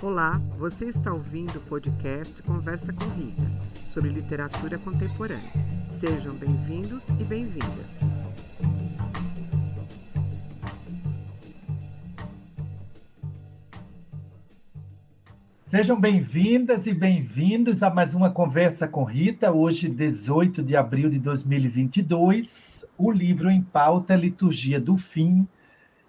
Olá, você está ouvindo o podcast Conversa com Rita, sobre literatura contemporânea. Sejam bem-vindos e bem-vindas. Sejam bem-vindas e bem-vindos a mais uma Conversa com Rita, hoje, 18 de abril de 2022. O livro em pauta Liturgia do Fim,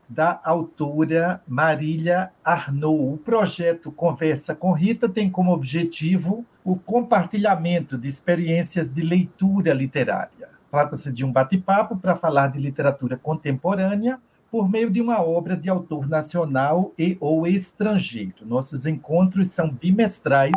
da autora Marília Arnaud. O projeto Conversa com Rita tem como objetivo o compartilhamento de experiências de leitura literária. Trata-se de um bate-papo para falar de literatura contemporânea por meio de uma obra de autor nacional e ou estrangeiro. Nossos encontros são bimestrais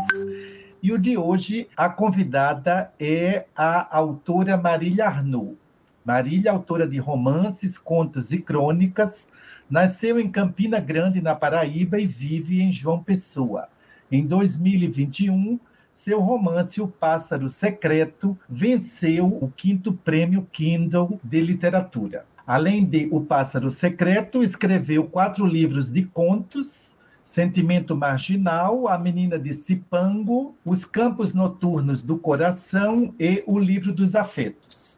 e o de hoje a convidada é a autora Marília Arnaud. Marília, autora de romances, contos e crônicas, Nasceu em Campina Grande, na Paraíba, e vive em João Pessoa. Em 2021, seu romance O Pássaro Secreto venceu o quinto prêmio Kindle de literatura. Além de O Pássaro Secreto, escreveu quatro livros de contos Sentimento Marginal, A Menina de Cipango, Os Campos Noturnos do Coração e O Livro dos Afetos.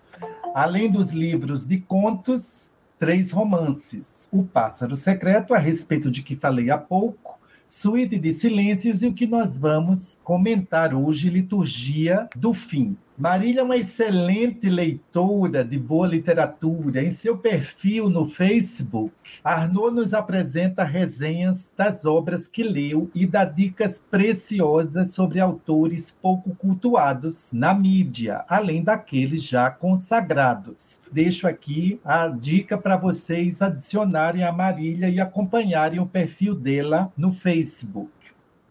Além dos livros de contos, três romances. O Pássaro Secreto, a respeito de que falei há pouco, Suíte de Silêncios e o que nós vamos comentar hoje, Liturgia do Fim. Marília é uma excelente leitora de boa literatura. Em seu perfil no Facebook, Arnaud nos apresenta resenhas das obras que leu e dá dicas preciosas sobre autores pouco cultuados na mídia, além daqueles já consagrados. Deixo aqui a dica para vocês adicionarem a Marília e acompanharem o perfil dela no Facebook.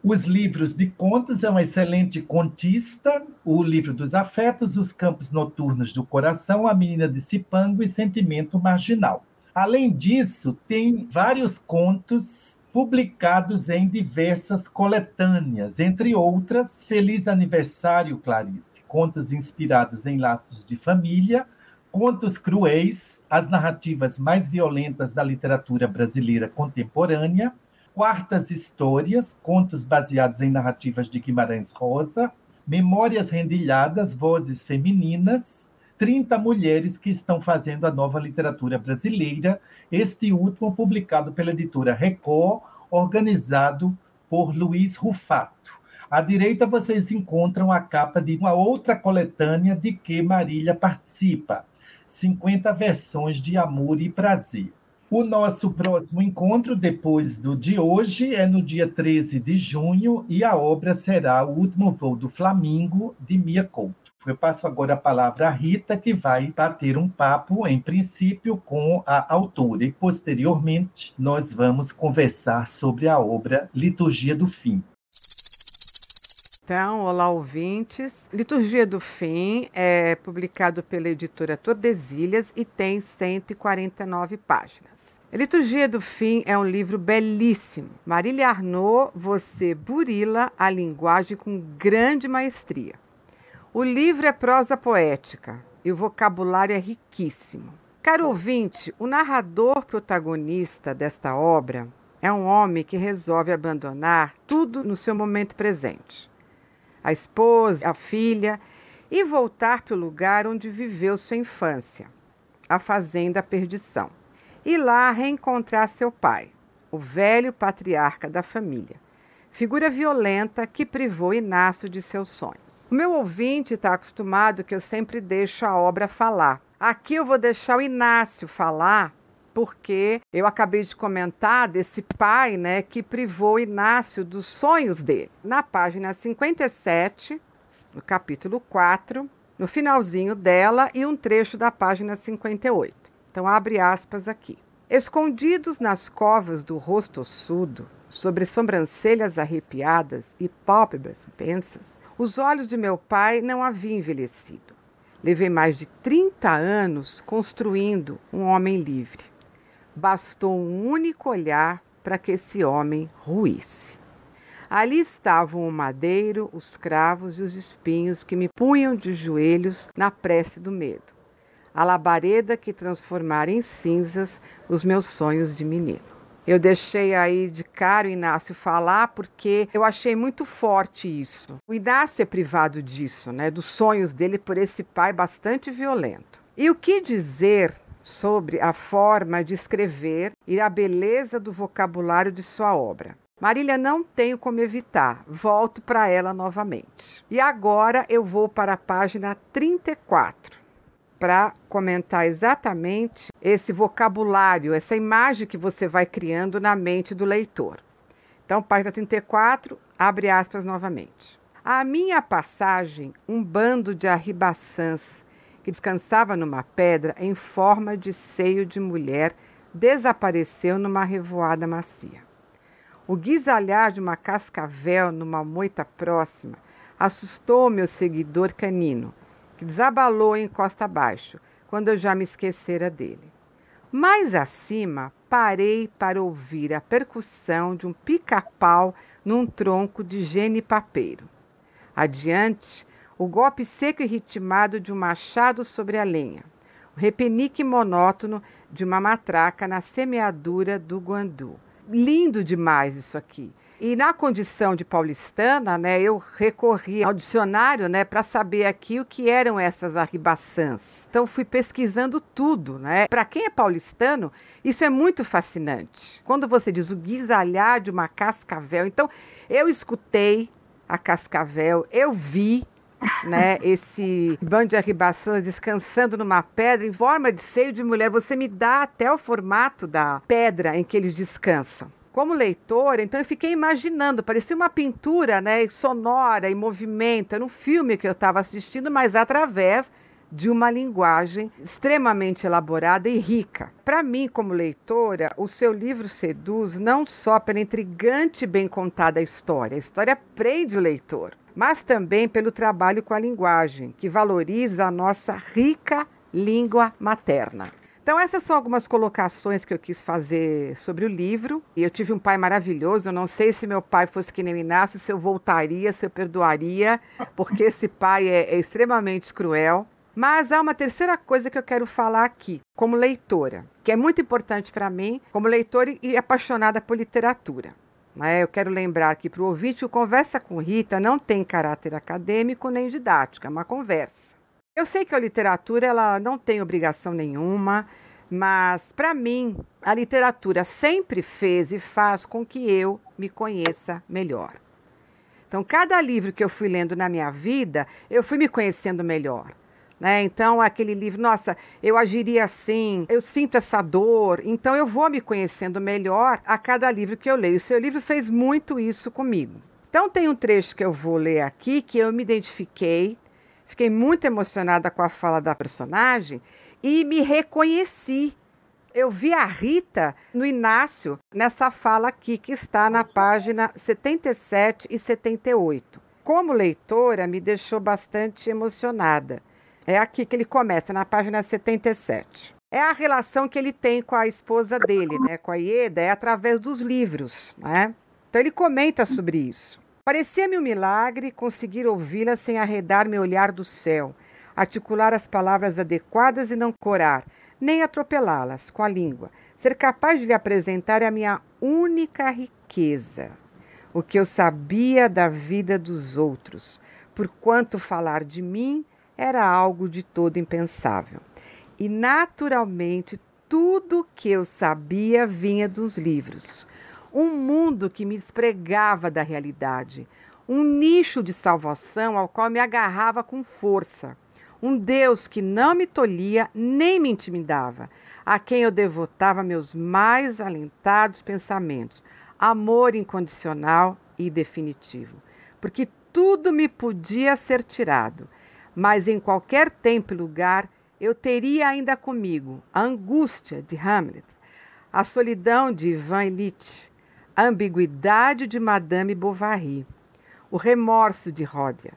Os livros de contos é um excelente contista, o livro dos afetos, Os Campos Noturnos do Coração, A Menina de Cipango e Sentimento Marginal. Além disso, tem vários contos publicados em diversas coletâneas, entre outras, Feliz Aniversário, Clarice, contos inspirados em laços de família, contos cruéis, as narrativas mais violentas da literatura brasileira contemporânea, Quartas Histórias, contos baseados em narrativas de Guimarães Rosa, Memórias Rendilhadas, Vozes Femininas, 30 mulheres que estão fazendo a nova literatura brasileira, este último publicado pela editora Record, organizado por Luiz Rufato. À direita vocês encontram a capa de uma outra coletânea de que Marília participa, 50 versões de Amor e Prazer. O nosso próximo encontro, depois do de hoje, é no dia 13 de junho e a obra será O Último Voo do Flamingo, de Mia Couto. Eu passo agora a palavra à Rita, que vai bater um papo, em princípio, com a autora, e posteriormente nós vamos conversar sobre a obra Liturgia do Fim. Então, olá ouvintes. Liturgia do Fim é publicado pela editora Tordesilhas e tem 149 páginas. Liturgia do Fim é um livro belíssimo. Marília Arnaud, você burila a linguagem com grande maestria. O livro é prosa poética e o vocabulário é riquíssimo. Caro ouvinte, o narrador protagonista desta obra é um homem que resolve abandonar tudo no seu momento presente. A esposa, a filha, e voltar para o lugar onde viveu sua infância, a Fazenda Perdição e lá reencontrar seu pai, o velho patriarca da família, figura violenta que privou Inácio de seus sonhos. O meu ouvinte está acostumado que eu sempre deixo a obra falar. Aqui eu vou deixar o Inácio falar porque eu acabei de comentar desse pai, né, que privou Inácio dos sonhos dele. Na página 57, no capítulo 4, no finalzinho dela e um trecho da página 58. Então, abre aspas aqui. Escondidos nas covas do rosto ossudo, sobre sobrancelhas arrepiadas e pálpebras pensas, os olhos de meu pai não haviam envelhecido. Levei mais de 30 anos construindo um homem livre. Bastou um único olhar para que esse homem ruísse. Ali estavam o madeiro, os cravos e os espinhos que me punham de joelhos na prece do medo a labareda que transformara em cinzas os meus sonhos de menino. Eu deixei aí de cara o Inácio falar porque eu achei muito forte isso. O Inácio é privado disso, né, dos sonhos dele por esse pai bastante violento. E o que dizer sobre a forma de escrever e a beleza do vocabulário de sua obra? Marília, não tenho como evitar, volto para ela novamente. E agora eu vou para a página 34 para comentar exatamente esse vocabulário, essa imagem que você vai criando na mente do leitor. Então, página 34, abre aspas novamente. A minha passagem, um bando de arribaçãs que descansava numa pedra em forma de seio de mulher, desapareceu numa revoada macia. O guisalhar de uma cascavel numa moita próxima assustou meu seguidor canino, que desabalou em costa abaixo, quando eu já me esquecera dele. Mais acima, parei para ouvir a percussão de um pica-pau num tronco de genipapeiro. Adiante, o golpe seco e ritmado de um machado sobre a lenha, o repenique monótono de uma matraca na semeadura do guandu. Lindo demais isso aqui. E na condição de paulistana, né, eu recorri ao dicionário, né, para saber aqui o que eram essas arribaçãs. Então fui pesquisando tudo, né? Para quem é paulistano, isso é muito fascinante. Quando você diz o guisalhar de uma cascavel, então eu escutei a cascavel, eu vi né, esse bando de arribaçãs descansando numa pedra em forma de seio de mulher. Você me dá até o formato da pedra em que eles descansam como leitora, então eu fiquei imaginando, parecia uma pintura, né, sonora, em movimento, era um filme que eu estava assistindo, mas através de uma linguagem extremamente elaborada e rica. Para mim, como leitora, o seu livro seduz não só pela intrigante e bem contada história, a história prende o leitor, mas também pelo trabalho com a linguagem, que valoriza a nossa rica língua materna. Então, essas são algumas colocações que eu quis fazer sobre o livro. E eu tive um pai maravilhoso. Eu não sei se meu pai fosse que nem o Inácio, se eu voltaria, se eu perdoaria, porque esse pai é, é extremamente cruel. Mas há uma terceira coisa que eu quero falar aqui, como leitora, que é muito importante para mim, como leitora e apaixonada por literatura. Né? Eu quero lembrar que para o ouvinte, o Conversa com Rita não tem caráter acadêmico nem didático, é uma conversa. Eu sei que a literatura ela não tem obrigação nenhuma, mas para mim a literatura sempre fez e faz com que eu me conheça melhor. Então, cada livro que eu fui lendo na minha vida, eu fui me conhecendo melhor. Né? Então, aquele livro, nossa, eu agiria assim, eu sinto essa dor, então eu vou me conhecendo melhor a cada livro que eu leio. O seu livro fez muito isso comigo. Então, tem um trecho que eu vou ler aqui que eu me identifiquei Fiquei muito emocionada com a fala da personagem e me reconheci. Eu vi a Rita no Inácio nessa fala aqui que está na página 77 e 78. Como leitora, me deixou bastante emocionada. É aqui que ele começa, na página 77. É a relação que ele tem com a esposa dele, né, com a Ieda, é através dos livros, né? Então ele comenta sobre isso. Parecia-me um milagre conseguir ouvi-la sem arredar meu olhar do céu, articular as palavras adequadas e não corar, nem atropelá-las com a língua, ser capaz de lhe apresentar a minha única riqueza, o que eu sabia da vida dos outros, porquanto falar de mim era algo de todo impensável. E naturalmente tudo o que eu sabia vinha dos livros um mundo que me espregava da realidade, um nicho de salvação ao qual me agarrava com força, um Deus que não me tolhia nem me intimidava, a quem eu devotava meus mais alentados pensamentos, amor incondicional e definitivo, porque tudo me podia ser tirado, mas em qualquer tempo e lugar eu teria ainda comigo a angústia de Hamlet, a solidão de Ivan Illich, a ambiguidade de Madame Bovary, o remorso de Ródia,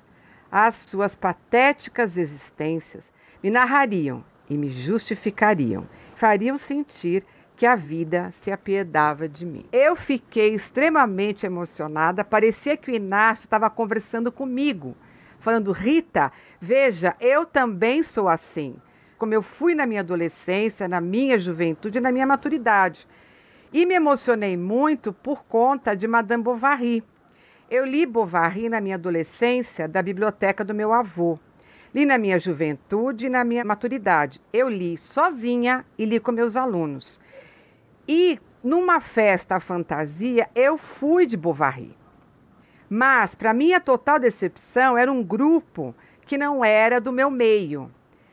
as suas patéticas existências me narrariam e me justificariam, fariam sentir que a vida se apiedava de mim. Eu fiquei extremamente emocionada, parecia que o Inácio estava conversando comigo, falando: Rita, veja, eu também sou assim, como eu fui na minha adolescência, na minha juventude, na minha maturidade. E me emocionei muito por conta de Madame Bovary. Eu li Bovary na minha adolescência da biblioteca do meu avô. Li na minha juventude e na minha maturidade. Eu li sozinha e li com meus alunos. E numa festa fantasia, eu fui de Bovary. Mas, para minha total decepção, era um grupo que não era do meu meio.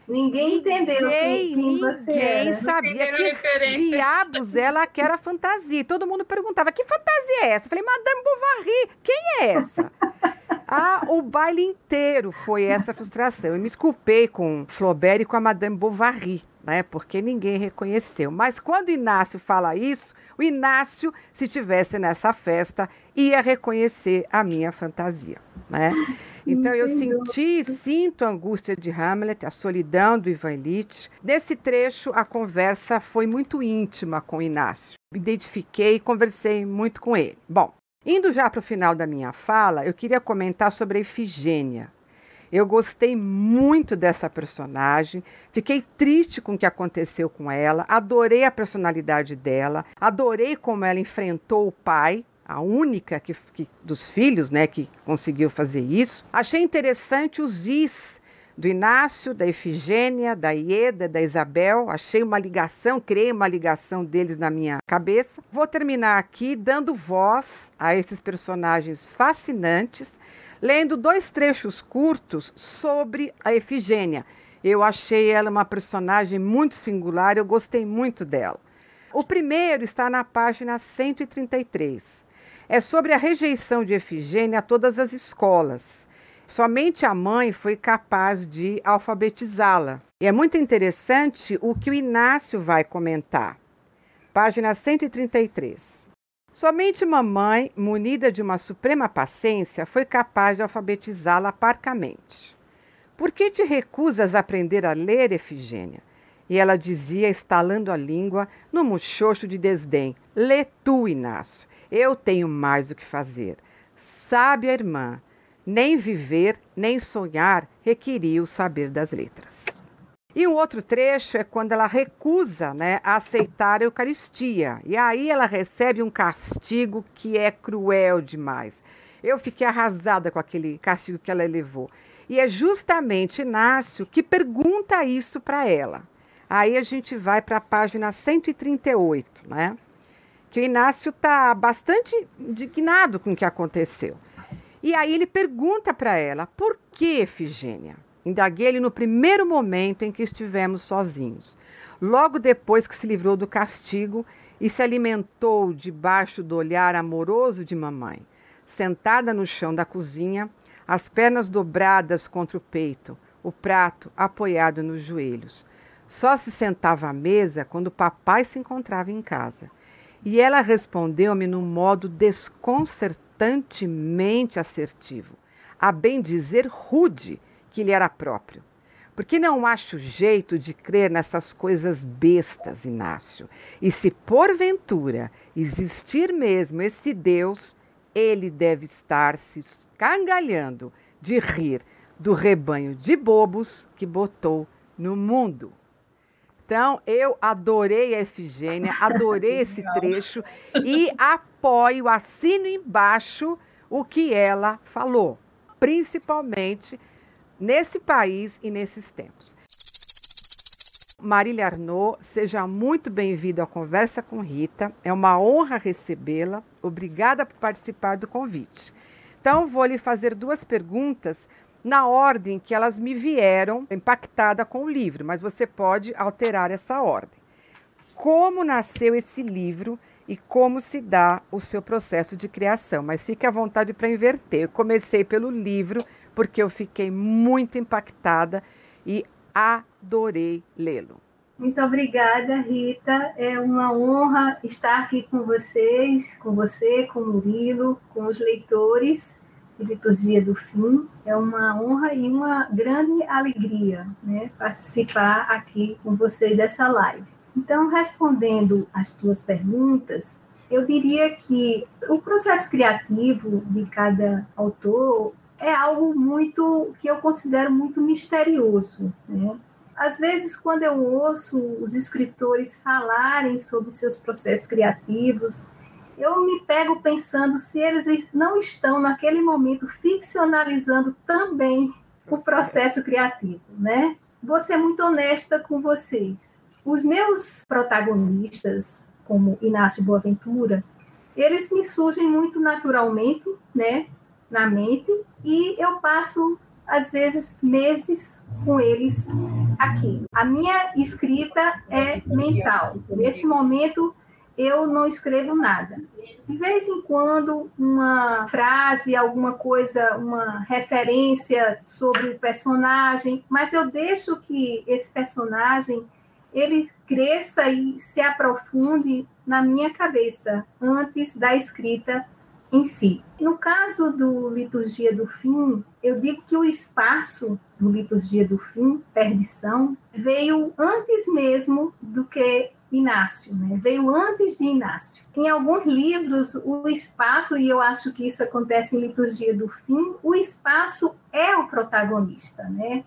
Ninguém entendeu ninguém, quem, você ninguém sabia que diabos ela que era fantasia. Todo mundo perguntava, que fantasia é essa? Eu falei, Madame Bovary, quem é essa? ah, o baile inteiro foi essa frustração. Eu me desculpei com Flaubert e com a Madame Bovary né? Porque ninguém reconheceu. Mas quando Inácio fala isso, o Inácio, se tivesse nessa festa, ia reconhecer a minha fantasia, né? Sim, então eu senti e sinto a angústia de Hamlet, a solidão do Ivan Illich. Nesse trecho, a conversa foi muito íntima com Inácio. Me identifiquei e conversei muito com ele. Bom, indo já para o final da minha fala, eu queria comentar sobre a Efigênia, eu gostei muito dessa personagem, fiquei triste com o que aconteceu com ela, adorei a personalidade dela, adorei como ela enfrentou o pai, a única que, que, dos filhos, né, que conseguiu fazer isso. Achei interessante os is do Inácio, da Efigênia, da Ieda, da Isabel. Achei uma ligação, criei uma ligação deles na minha cabeça. Vou terminar aqui dando voz a esses personagens fascinantes lendo dois trechos curtos sobre a Efigênia. Eu achei ela uma personagem muito singular, eu gostei muito dela. O primeiro está na página 133. É sobre a rejeição de Efigênia a todas as escolas. Somente a mãe foi capaz de alfabetizá-la. E é muito interessante o que o Inácio vai comentar. Página 133. Somente mamãe, munida de uma suprema paciência, foi capaz de alfabetizá-la parcamente. Por que te recusas a aprender a ler, Efigênia? E ela dizia, estalando a língua, no muxoxo de desdém: Lê tu, Inácio. Eu tenho mais o que fazer. Sabe a irmã, nem viver, nem sonhar requeria o saber das letras. E um outro trecho é quando ela recusa né, a aceitar a Eucaristia. E aí ela recebe um castigo que é cruel demais. Eu fiquei arrasada com aquele castigo que ela levou. E é justamente Inácio que pergunta isso para ela. Aí a gente vai para a página 138, né? Que o Inácio está bastante indignado com o que aconteceu. E aí ele pergunta para ela: por que, Efigênia? Indaguei ele no primeiro momento em que estivemos sozinhos. Logo depois que se livrou do castigo e se alimentou debaixo do olhar amoroso de mamãe, sentada no chão da cozinha, as pernas dobradas contra o peito, o prato apoiado nos joelhos. Só se sentava à mesa quando o papai se encontrava em casa. E ela respondeu-me num modo desconcertantemente assertivo, a bem dizer rude que lhe era próprio. Porque não acho jeito de crer nessas coisas bestas, Inácio. E se porventura existir mesmo esse Deus, ele deve estar se escangalhando de rir do rebanho de bobos que botou no mundo. Então, eu adorei a Efigênia, adorei esse trecho e apoio, assino embaixo o que ela falou, principalmente nesse país e nesses tempos. Marília Arnaud, seja muito bem-vinda à Conversa com Rita. É uma honra recebê-la. Obrigada por participar do convite. Então, vou lhe fazer duas perguntas na ordem que elas me vieram, impactada com o livro, mas você pode alterar essa ordem. Como nasceu esse livro e como se dá o seu processo de criação? Mas fique à vontade para inverter. Eu comecei pelo livro, porque eu fiquei muito impactada e adorei lê-lo. Muito obrigada, Rita. É uma honra estar aqui com vocês, com você, com o Murilo, com os leitores de Liturgia do Fim. É uma honra e uma grande alegria né, participar aqui com vocês dessa live. Então, respondendo às tuas perguntas, eu diria que o processo criativo de cada autor é algo muito que eu considero muito misterioso. Né? Às vezes, quando eu ouço os escritores falarem sobre seus processos criativos, eu me pego pensando se eles não estão, naquele momento, ficcionalizando também o processo criativo, né? Vou ser muito honesta com vocês. Os meus protagonistas, como Inácio Boaventura, eles me surgem muito naturalmente, né, na mente, e eu passo às vezes meses com eles aqui. A minha escrita é mental. Nesse momento eu não escrevo nada. De vez em quando, uma frase, alguma coisa, uma referência sobre o personagem, mas eu deixo que esse personagem ele cresça e se aprofunde na minha cabeça antes da escrita em si. No caso do Liturgia do Fim, eu digo que o espaço do Liturgia do Fim, Perdição, veio antes mesmo do que Inácio, né? veio antes de Inácio. Em alguns livros, o espaço, e eu acho que isso acontece em Liturgia do Fim, o espaço é o protagonista, né?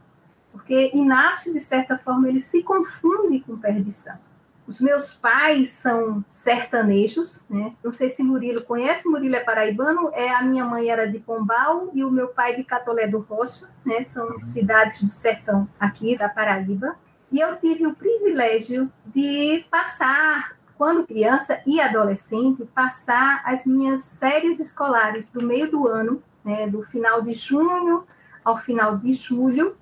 Porque Inácio, de certa forma, ele se confunde com perdição. Os meus pais são sertanejos, né? Não sei se Murilo conhece, Murilo é paraibano, é a minha mãe era de Pombal e o meu pai de Catolé do Rocha, né? São cidades do sertão aqui da Paraíba. E eu tive o privilégio de passar, quando criança e adolescente, passar as minhas férias escolares do meio do ano, né, do final de junho ao final de julho,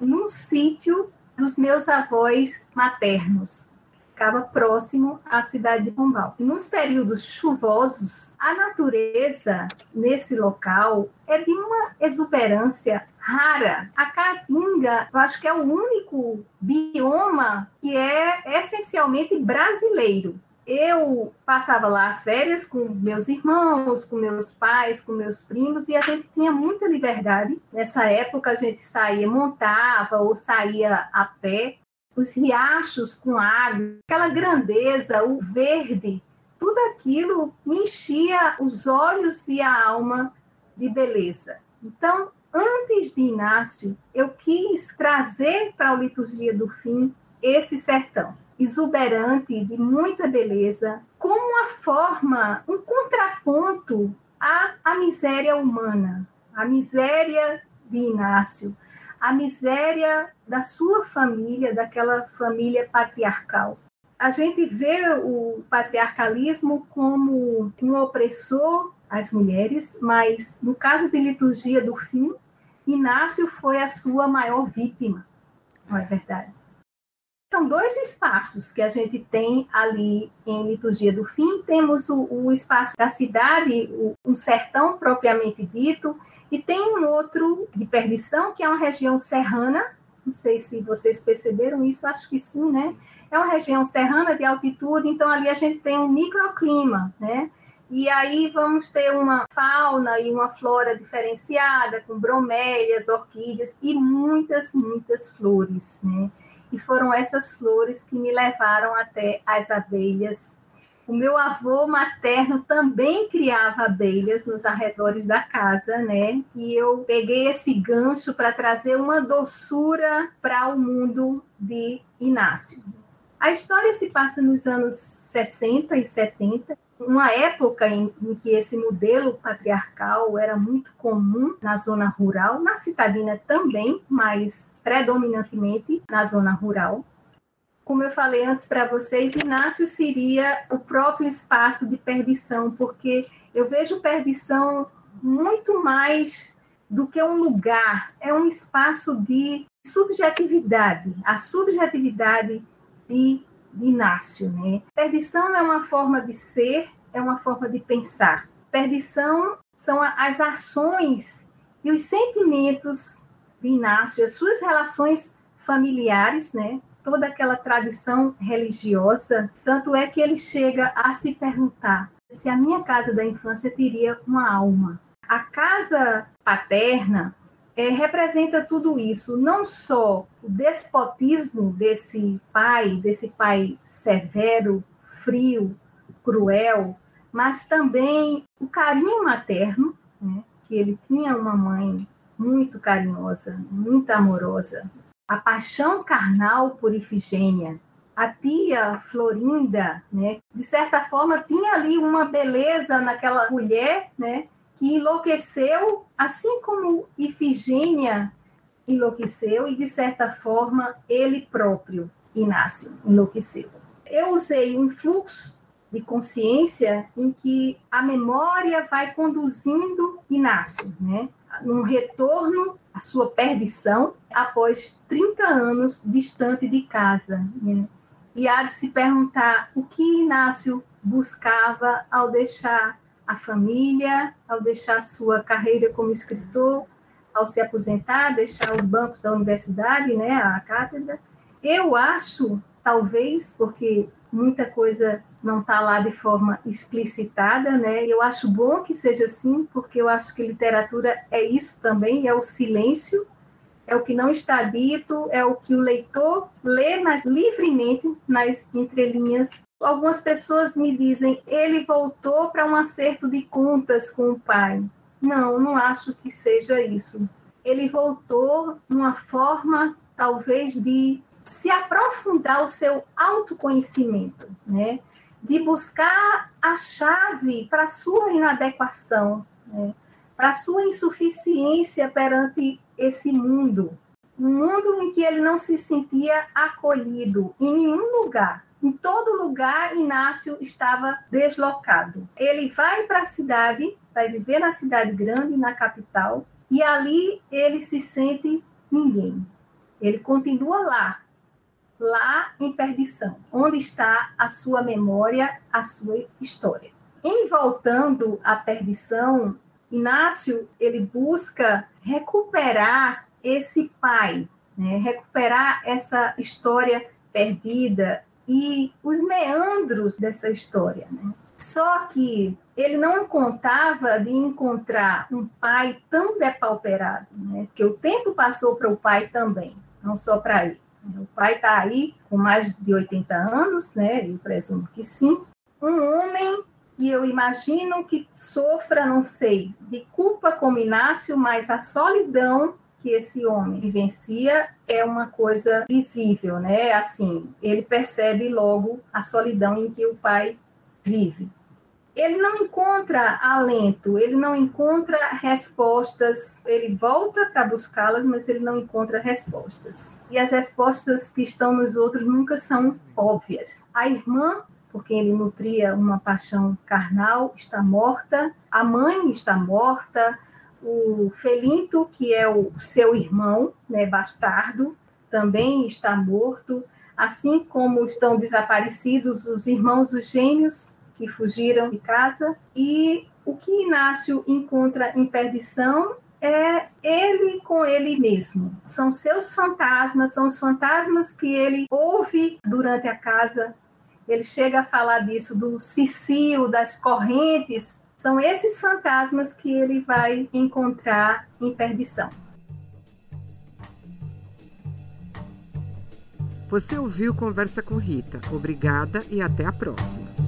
num sítio dos meus avós maternos, ficava próximo à cidade de Pombal. Nos períodos chuvosos, a natureza nesse local é de uma exuberância rara. A caatinga, eu acho que é o único bioma que é essencialmente brasileiro. Eu passava lá as férias com meus irmãos, com meus pais, com meus primos, e a gente tinha muita liberdade. Nessa época, a gente saía, montava ou saía a pé os riachos com água, aquela grandeza, o verde, tudo aquilo me enchia os olhos e a alma de beleza. Então, antes de Inácio, eu quis trazer para a liturgia do fim esse sertão exuberante, de muita beleza, como uma forma, um contraponto à, à miséria humana, à miséria de Inácio, a miséria da sua família, daquela família patriarcal. A gente vê o patriarcalismo como um opressor às mulheres, mas no caso de liturgia do fim, Inácio foi a sua maior vítima, não é verdade? São dois espaços que a gente tem ali em Liturgia do Fim. Temos o, o espaço da cidade, o, um sertão propriamente dito, e tem um outro de perdição, que é uma região serrana. Não sei se vocês perceberam isso, acho que sim, né? É uma região serrana de altitude, então ali a gente tem um microclima, né? E aí vamos ter uma fauna e uma flora diferenciada, com bromélias, orquídeas e muitas, muitas flores, né? E foram essas flores que me levaram até as abelhas o meu avô materno também criava abelhas nos arredores da casa, né? E eu peguei esse gancho para trazer uma doçura para o mundo de Inácio. A história se passa nos anos 60 e 70, uma época em, em, que esse modelo patriarcal era muito comum na zona rural, na citadina também, mas predominantemente na zona rural. Como eu falei antes para vocês, Inácio seria o próprio espaço de perdição, porque eu vejo perdição muito mais do que um lugar, é um espaço de subjetividade, a subjetividade de, de Inácio. Né? Perdição é uma forma de ser, é uma forma de pensar. Perdição são as ações e os sentimentos de Inácio, as suas relações familiares, né? toda aquela tradição religiosa, tanto é que ele chega a se perguntar se a minha casa da infância teria uma alma. A casa paterna é, representa tudo isso, não só o despotismo desse pai, desse pai severo, frio, cruel, mas também o carinho materno, né, que ele tinha uma mãe muito carinhosa, muito amorosa, a paixão carnal por Ifigênia. A tia Florinda, né, de certa forma, tinha ali uma beleza naquela mulher, né, que enlouqueceu, assim como Ifigênia enlouqueceu, e de certa forma ele próprio, Inácio, enlouqueceu. Eu usei um fluxo de consciência em que a memória vai conduzindo Inácio, né? num retorno à sua perdição após 30 anos distante de casa. Né? E há de se perguntar o que Inácio buscava ao deixar a família, ao deixar sua carreira como escritor, ao se aposentar, deixar os bancos da universidade, né, a cátedra. Eu acho, talvez, porque muita coisa não está lá de forma explicitada, né? Eu acho bom que seja assim, porque eu acho que literatura é isso também, é o silêncio, é o que não está dito, é o que o leitor lê mais livremente nas entrelinhas. Algumas pessoas me dizem, ele voltou para um acerto de contas com o pai. Não, não acho que seja isso. Ele voltou numa forma, talvez, de se aprofundar o seu autoconhecimento, né? de buscar a chave para a sua inadequação, né? para a sua insuficiência perante esse mundo. Um mundo em que ele não se sentia acolhido em nenhum lugar. Em todo lugar, Inácio estava deslocado. Ele vai para a cidade, vai viver na cidade grande, na capital, e ali ele se sente ninguém. Ele continua lá, lá em perdição, onde está a sua memória, a sua história. Em voltando à perdição, Inácio ele busca recuperar esse pai, né? recuperar essa história perdida e os meandros dessa história. Né? Só que ele não contava de encontrar um pai tão depauperado, né? que o tempo passou para o pai também, não só para ele. O pai está aí com mais de 80 anos, né? Eu presumo que sim. Um homem que eu imagino que sofra, não sei, de culpa como Inácio, mas a solidão que esse homem vivencia é uma coisa visível, né? Assim, ele percebe logo a solidão em que o pai vive ele não encontra alento, ele não encontra respostas, ele volta para buscá-las, mas ele não encontra respostas. E as respostas que estão nos outros nunca são óbvias. A irmã, porque ele nutria uma paixão carnal, está morta, a mãe está morta, o Felinto, que é o seu irmão, né, bastardo, também está morto, assim como estão desaparecidos os irmãos, os gêmeos que fugiram de casa. E o que Inácio encontra em perdição é ele com ele mesmo. São seus fantasmas, são os fantasmas que ele ouve durante a casa. Ele chega a falar disso, do cicio, das correntes. São esses fantasmas que ele vai encontrar em perdição. Você ouviu Conversa com Rita. Obrigada e até a próxima.